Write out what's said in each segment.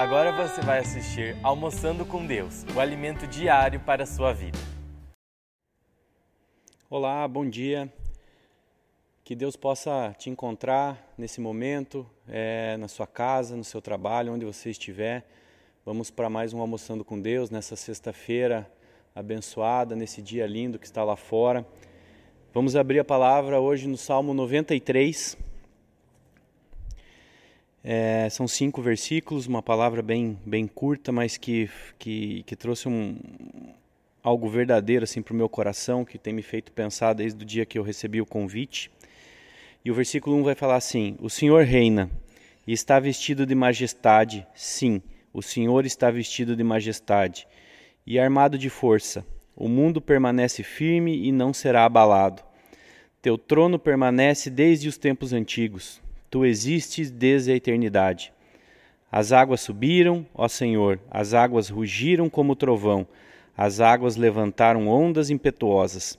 Agora você vai assistir Almoçando com Deus, o alimento diário para a sua vida. Olá, bom dia. Que Deus possa te encontrar nesse momento, é, na sua casa, no seu trabalho, onde você estiver. Vamos para mais um Almoçando com Deus nessa sexta-feira abençoada, nesse dia lindo que está lá fora. Vamos abrir a palavra hoje no Salmo 93. É, são cinco versículos, uma palavra bem, bem curta, mas que, que, que trouxe um, algo verdadeiro assim, para o meu coração, que tem me feito pensar desde o dia que eu recebi o convite. E o versículo 1 vai falar assim: O Senhor reina e está vestido de majestade, sim, o Senhor está vestido de majestade e armado de força. O mundo permanece firme e não será abalado. Teu trono permanece desde os tempos antigos. Tu existes desde a eternidade. As águas subiram, ó Senhor, as águas rugiram como trovão, as águas levantaram ondas impetuosas.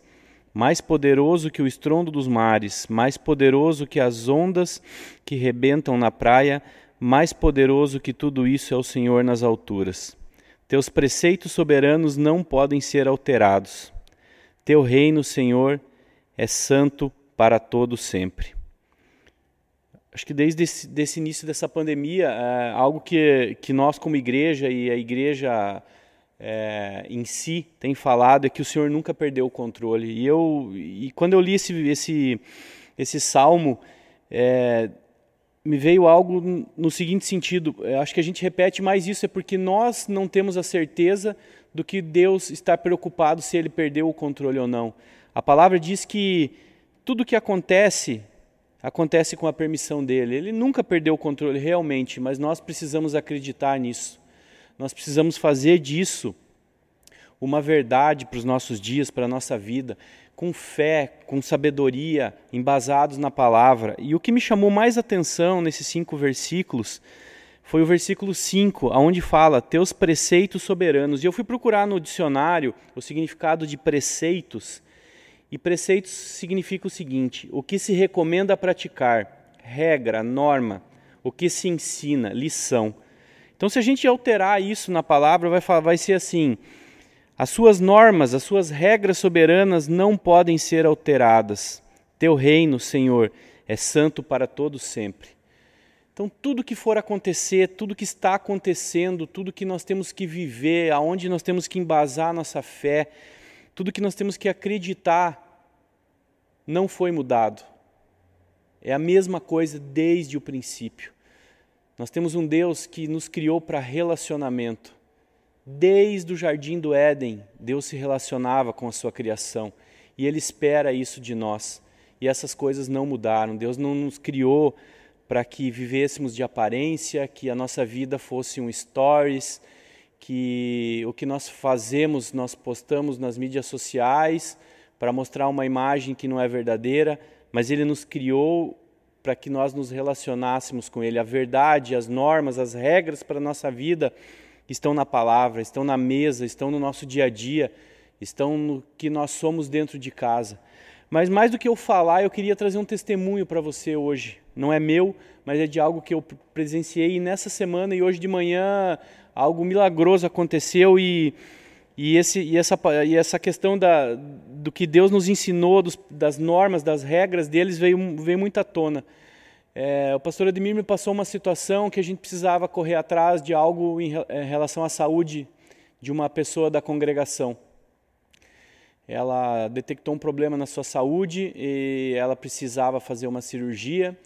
Mais poderoso que o estrondo dos mares, mais poderoso que as ondas que rebentam na praia, mais poderoso que tudo isso é o Senhor nas alturas. Teus preceitos soberanos não podem ser alterados. Teu reino, Senhor, é santo para todo sempre. Acho que desde esse desse início dessa pandemia, é, algo que, que nós como igreja e a igreja é, em si tem falado é que o Senhor nunca perdeu o controle. E eu e quando eu li esse esse esse salmo, é, me veio algo no seguinte sentido: acho que a gente repete mais isso, é porque nós não temos a certeza do que Deus está preocupado se ele perdeu o controle ou não. A palavra diz que tudo que acontece, acontece com a permissão dele. Ele nunca perdeu o controle realmente, mas nós precisamos acreditar nisso. Nós precisamos fazer disso uma verdade para os nossos dias, para a nossa vida com fé, com sabedoria, embasados na palavra. E o que me chamou mais atenção nesses cinco versículos foi o versículo 5, onde fala teus preceitos soberanos. E eu fui procurar no dicionário o significado de preceitos. E preceitos significa o seguinte: o que se recomenda praticar, regra, norma, o que se ensina, lição. Então, se a gente alterar isso na palavra, vai, falar, vai ser assim: as suas normas, as suas regras soberanas não podem ser alteradas. Teu reino, Senhor, é santo para todos sempre. Então, tudo que for acontecer, tudo que está acontecendo, tudo que nós temos que viver, aonde nós temos que embasar nossa fé, tudo que nós temos que acreditar, não foi mudado. É a mesma coisa desde o princípio. Nós temos um Deus que nos criou para relacionamento. Desde o jardim do Éden, Deus se relacionava com a sua criação e Ele espera isso de nós. E essas coisas não mudaram. Deus não nos criou para que vivêssemos de aparência, que a nossa vida fosse um stories, que o que nós fazemos nós postamos nas mídias sociais para mostrar uma imagem que não é verdadeira, mas Ele nos criou para que nós nos relacionássemos com Ele. A verdade, as normas, as regras para a nossa vida estão na palavra, estão na mesa, estão no nosso dia a dia, estão no que nós somos dentro de casa. Mas mais do que eu falar, eu queria trazer um testemunho para você hoje. Não é meu, mas é de algo que eu presenciei nessa semana e hoje de manhã algo milagroso aconteceu e, e, esse, e, essa, e essa questão da, do que Deus nos ensinou, dos, das normas, das regras deles veio, veio muito à tona. É, o pastor Ademir me passou uma situação que a gente precisava correr atrás de algo em, em relação à saúde de uma pessoa da congregação. Ela detectou um problema na sua saúde e ela precisava fazer uma cirurgia.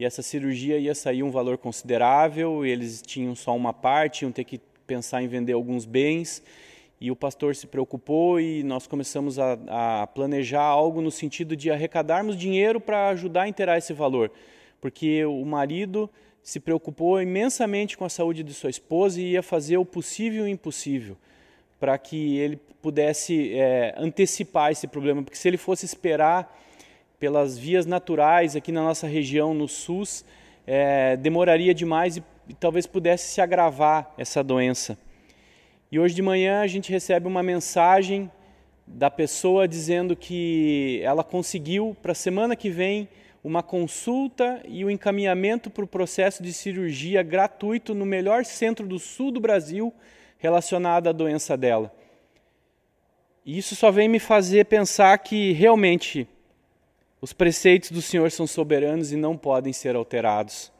E essa cirurgia ia sair um valor considerável, eles tinham só uma parte, iam ter que pensar em vender alguns bens. E o pastor se preocupou e nós começamos a, a planejar algo no sentido de arrecadarmos dinheiro para ajudar a inteirar esse valor porque o marido se preocupou imensamente com a saúde de sua esposa e ia fazer o possível e o impossível para que ele pudesse é, antecipar esse problema, porque se ele fosse esperar pelas vias naturais aqui na nossa região, no SUS, é, demoraria demais e, e talvez pudesse se agravar essa doença. E hoje de manhã a gente recebe uma mensagem da pessoa dizendo que ela conseguiu para a semana que vem uma consulta e o um encaminhamento para o processo de cirurgia gratuito no melhor centro do sul do Brasil relacionado à doença dela. E isso só vem me fazer pensar que realmente os preceitos do Senhor são soberanos e não podem ser alterados.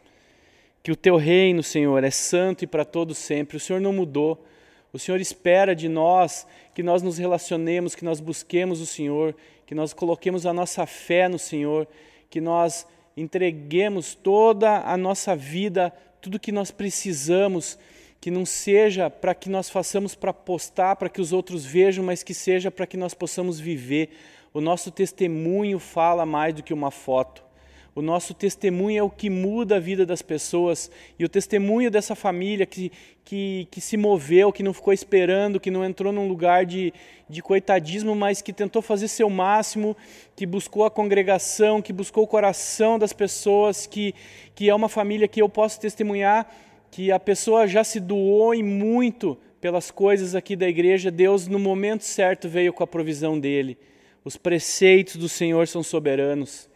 Que o teu reino, Senhor, é santo e para todo sempre. O Senhor não mudou. O Senhor espera de nós que nós nos relacionemos, que nós busquemos o Senhor, que nós coloquemos a nossa fé no Senhor, que nós entreguemos toda a nossa vida, tudo que nós precisamos, que não seja para que nós façamos para postar, para que os outros vejam, mas que seja para que nós possamos viver. O nosso testemunho fala mais do que uma foto. O nosso testemunho é o que muda a vida das pessoas. E o testemunho dessa família que, que, que se moveu, que não ficou esperando, que não entrou num lugar de, de coitadismo, mas que tentou fazer seu máximo, que buscou a congregação, que buscou o coração das pessoas, que, que é uma família que eu posso testemunhar que a pessoa já se doou e muito pelas coisas aqui da igreja. Deus, no momento certo, veio com a provisão dele. Os preceitos do Senhor são soberanos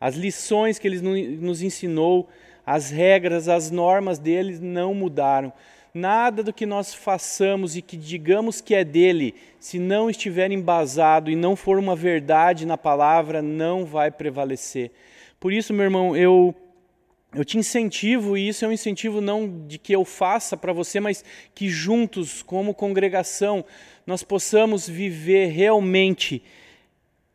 as lições que ele nos ensinou, as regras, as normas dele não mudaram. Nada do que nós façamos e que digamos que é dele, se não estiver embasado e não for uma verdade na palavra, não vai prevalecer. Por isso, meu irmão, eu eu te incentivo, e isso é um incentivo não de que eu faça para você, mas que juntos, como congregação, nós possamos viver realmente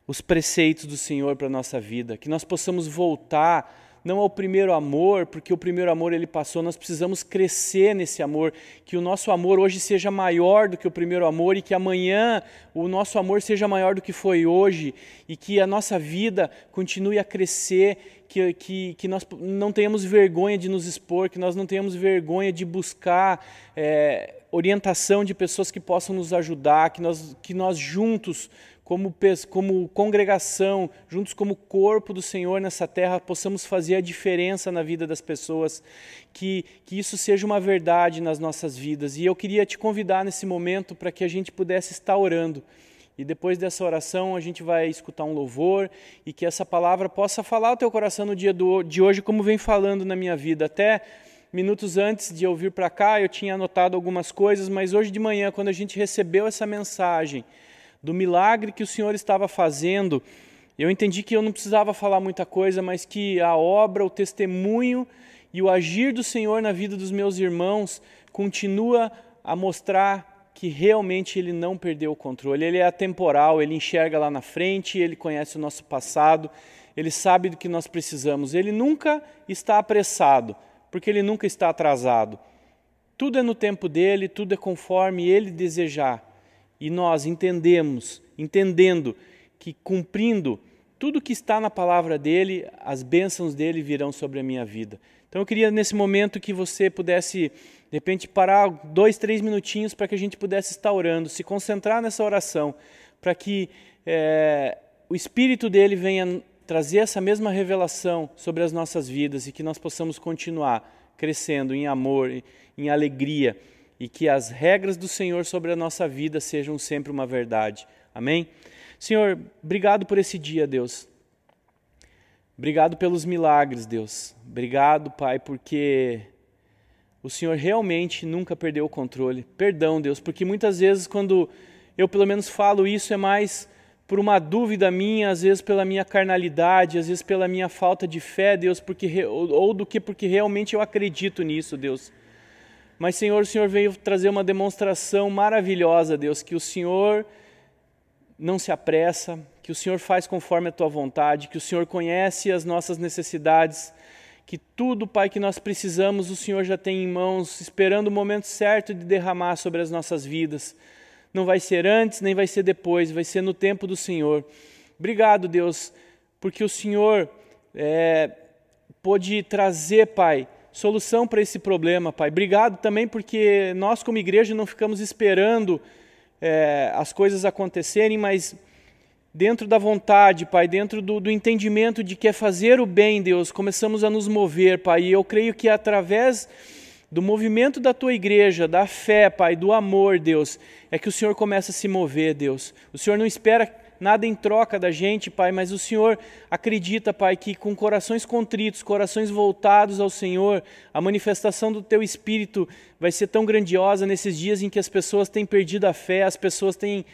os preceitos do Senhor para a nossa vida, que nós possamos voltar não ao primeiro amor, porque o primeiro amor ele passou, nós precisamos crescer nesse amor, que o nosso amor hoje seja maior do que o primeiro amor e que amanhã o nosso amor seja maior do que foi hoje e que a nossa vida continue a crescer, que, que, que nós não tenhamos vergonha de nos expor, que nós não tenhamos vergonha de buscar é, orientação de pessoas que possam nos ajudar, que nós, que nós juntos como, como congregação, juntos como corpo do Senhor nessa terra, possamos fazer a diferença na vida das pessoas, que, que isso seja uma verdade nas nossas vidas. E eu queria te convidar nesse momento para que a gente pudesse estar orando. E depois dessa oração a gente vai escutar um louvor e que essa palavra possa falar ao teu coração no dia do, de hoje, como vem falando na minha vida. Até minutos antes de eu vir para cá eu tinha anotado algumas coisas, mas hoje de manhã, quando a gente recebeu essa mensagem, do milagre que o Senhor estava fazendo, eu entendi que eu não precisava falar muita coisa, mas que a obra, o testemunho e o agir do Senhor na vida dos meus irmãos continua a mostrar que realmente ele não perdeu o controle. Ele é atemporal, ele enxerga lá na frente, ele conhece o nosso passado, ele sabe do que nós precisamos. Ele nunca está apressado, porque ele nunca está atrasado. Tudo é no tempo dele, tudo é conforme ele desejar e nós entendemos, entendendo que cumprindo tudo que está na palavra dele, as bênçãos dele virão sobre a minha vida. Então eu queria nesse momento que você pudesse, de repente, parar dois, três minutinhos para que a gente pudesse estar orando, se concentrar nessa oração, para que é, o Espírito dele venha trazer essa mesma revelação sobre as nossas vidas e que nós possamos continuar crescendo em amor, em alegria e que as regras do Senhor sobre a nossa vida sejam sempre uma verdade. Amém? Senhor, obrigado por esse dia, Deus. Obrigado pelos milagres, Deus. Obrigado, Pai, porque o Senhor realmente nunca perdeu o controle. Perdão, Deus, porque muitas vezes quando eu pelo menos falo isso é mais por uma dúvida minha, às vezes pela minha carnalidade, às vezes pela minha falta de fé, Deus, porque ou do que porque realmente eu acredito nisso, Deus. Mas, Senhor, o Senhor veio trazer uma demonstração maravilhosa, Deus, que o Senhor não se apressa, que o Senhor faz conforme a tua vontade, que o Senhor conhece as nossas necessidades, que tudo, Pai, que nós precisamos, o Senhor já tem em mãos, esperando o momento certo de derramar sobre as nossas vidas. Não vai ser antes, nem vai ser depois, vai ser no tempo do Senhor. Obrigado, Deus, porque o Senhor é, pôde trazer, Pai, solução para esse problema, Pai. Obrigado também porque nós, como igreja, não ficamos esperando é, as coisas acontecerem, mas dentro da vontade, Pai, dentro do, do, entendimento de que é fazer o bem, Deus, começamos a nos mover, Pai. E eu creio que através do movimento da tua igreja, da fé, Pai, do amor, Deus, é que o Senhor começa a se mover, Deus. O Senhor não espera nada em troca da gente, Pai, mas o Senhor acredita, Pai, que com corações contritos, corações voltados ao Senhor, a manifestação do Teu Espírito vai ser tão grandiosa nesses dias em que as pessoas têm perdido a fé, as pessoas têm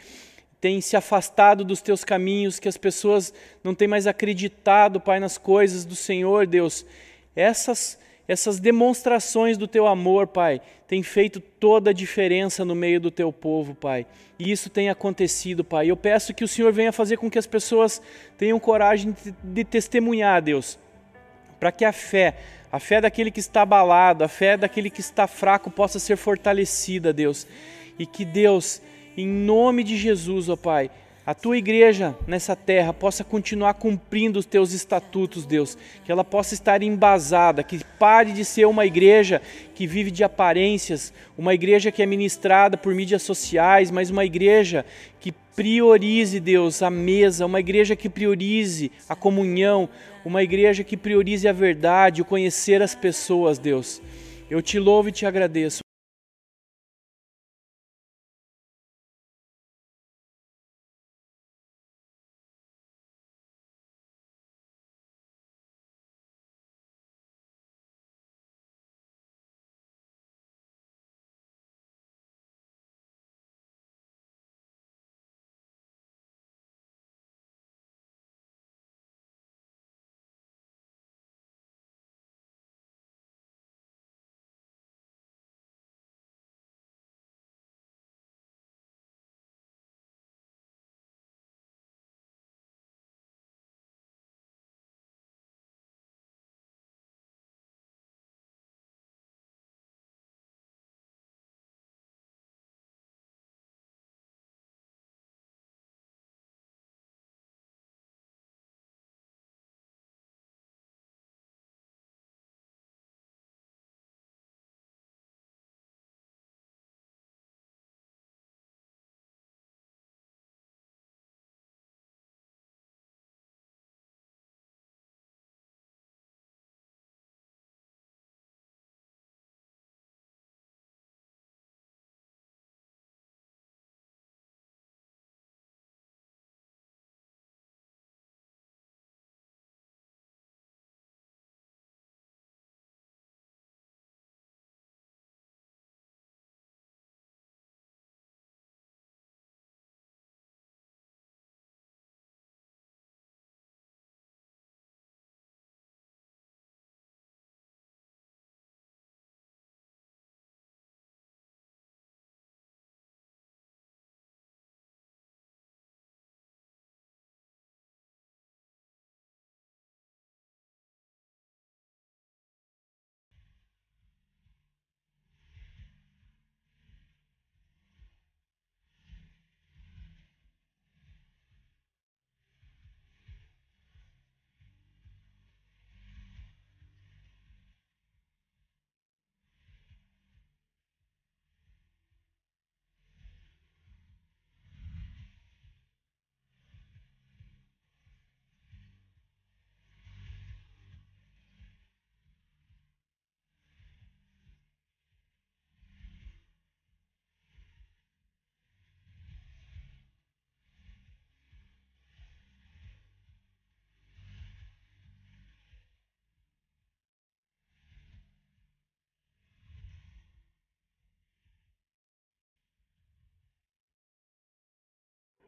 têm se afastado dos teus caminhos, que as pessoas não têm mais acreditado, Pai, nas coisas do Senhor, Deus. Essas essas demonstrações do teu amor, Pai, têm feito toda a diferença no meio do teu povo, Pai. E isso tem acontecido, Pai. Eu peço que o Senhor venha fazer com que as pessoas tenham coragem de testemunhar, Deus, para que a fé, a fé daquele que está abalado, a fé daquele que está fraco possa ser fortalecida, Deus. E que Deus, em nome de Jesus, ó Pai, a tua igreja nessa terra possa continuar cumprindo os teus estatutos, Deus, que ela possa estar embasada, que pare de ser uma igreja que vive de aparências, uma igreja que é ministrada por mídias sociais, mas uma igreja que priorize, Deus, a mesa, uma igreja que priorize a comunhão, uma igreja que priorize a verdade, o conhecer as pessoas, Deus. Eu te louvo e te agradeço.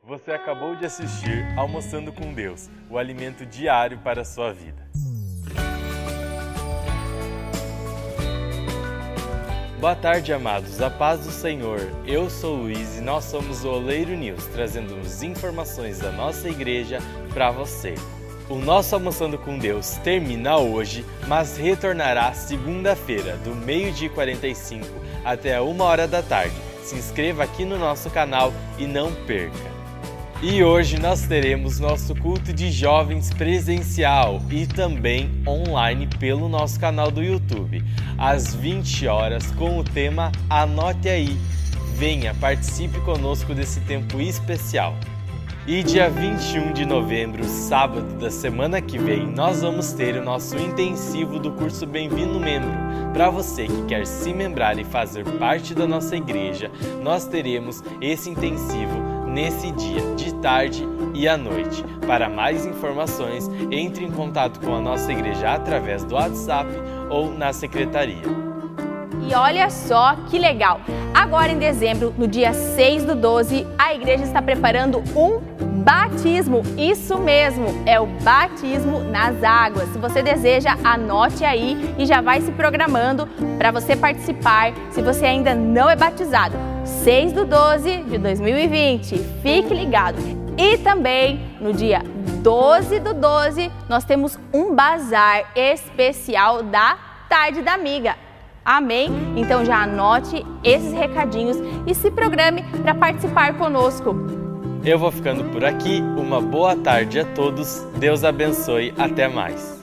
Você acabou de assistir Almoçando com Deus, o alimento diário para a sua vida. Boa tarde, amados. A paz do Senhor. Eu sou Luiz e nós somos o Oleiro News, trazendo-nos informações da nossa igreja para você. O nosso Almoçando com Deus termina hoje, mas retornará segunda-feira, do meio-dia 45 até a uma hora da tarde. Se inscreva aqui no nosso canal e não perca! E hoje nós teremos nosso culto de jovens presencial e também online pelo nosso canal do YouTube, às 20 horas, com o tema Anote aí. Venha, participe conosco desse tempo especial. E dia 21 de novembro, sábado da semana que vem, nós vamos ter o nosso intensivo do curso Bem-vindo Membro. Para você que quer se membrar e fazer parte da nossa igreja, nós teremos esse intensivo nesse dia, de tarde e à noite. Para mais informações, entre em contato com a nossa igreja através do WhatsApp ou na secretaria. E olha só que legal! Agora em dezembro, no dia 6 do 12, a igreja está preparando um batismo. Isso mesmo, é o batismo nas águas. Se você deseja, anote aí e já vai se programando para você participar se você ainda não é batizado. 6 do 12 de 2020. Fique ligado. E também no dia 12 do 12, nós temos um bazar especial da Tarde da Amiga. Amém? Então já anote esses recadinhos e se programe para participar conosco. Eu vou ficando por aqui. Uma boa tarde a todos. Deus abençoe. Até mais.